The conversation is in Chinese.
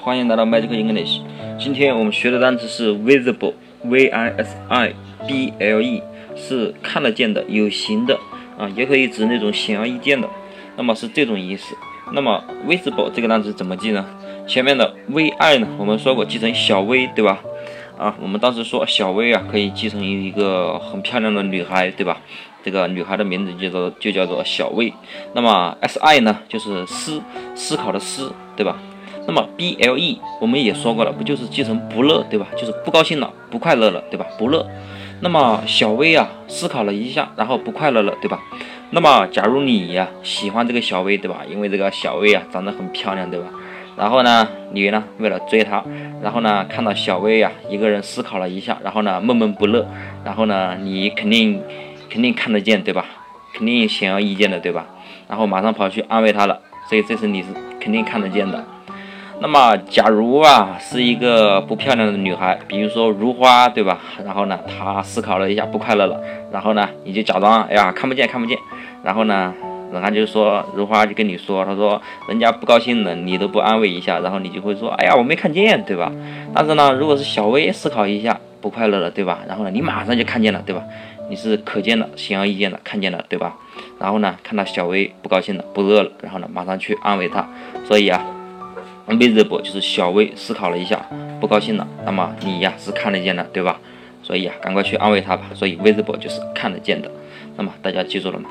欢迎来到 Magic English。今天我们学的单词是 visible，v i s i b l e，是看得见的、有形的啊，也可以指那种显而易见的。那么是这种意思。那么 visible 这个单词怎么记呢？前面的 v i 呢，我们说过记成小 v，对吧？啊，我们当时说小薇啊，可以继承一个很漂亮的女孩，对吧？这个女孩的名字叫做就叫做小薇。那么 s i 呢，就是思思考的思，对吧？那么 b l e 我们也说过了，不就是继承不乐对吧？就是不高兴了，不快乐了对吧？不乐。那么小薇啊思考了一下，然后不快乐了对吧？那么假如你呀喜欢这个小薇对吧？因为这个小薇啊长得很漂亮对吧？然后呢你呢为了追她，然后呢看到小薇呀一个人思考了一下，然后呢闷闷不乐，然后呢你肯定肯定看得见对吧？肯定显而易见的对吧？然后马上跑去安慰她了，所以这是你是肯定看得见的。那么，假如啊是一个不漂亮的女孩，比如说如花，对吧？然后呢，她思考了一下，不快乐了。然后呢，你就假装，哎呀，看不见，看不见。然后呢，人家就说，如花就跟你说，他说人家不高兴了，你都不安慰一下，然后你就会说，哎呀，我没看见，对吧？但是呢，如果是小薇思考一下，不快乐了，对吧？然后呢，你马上就看见了，对吧？你是可见的，显而易见的看见了，对吧？然后呢，看到小薇不高兴了，不乐了，然后呢，马上去安慰她。所以啊。visible 就是小薇思考了一下，不高兴了。那么你呀是看得见的，对吧？所以呀，赶快去安慰她吧。所以 visible 就是看得见的。那么大家记住了吗？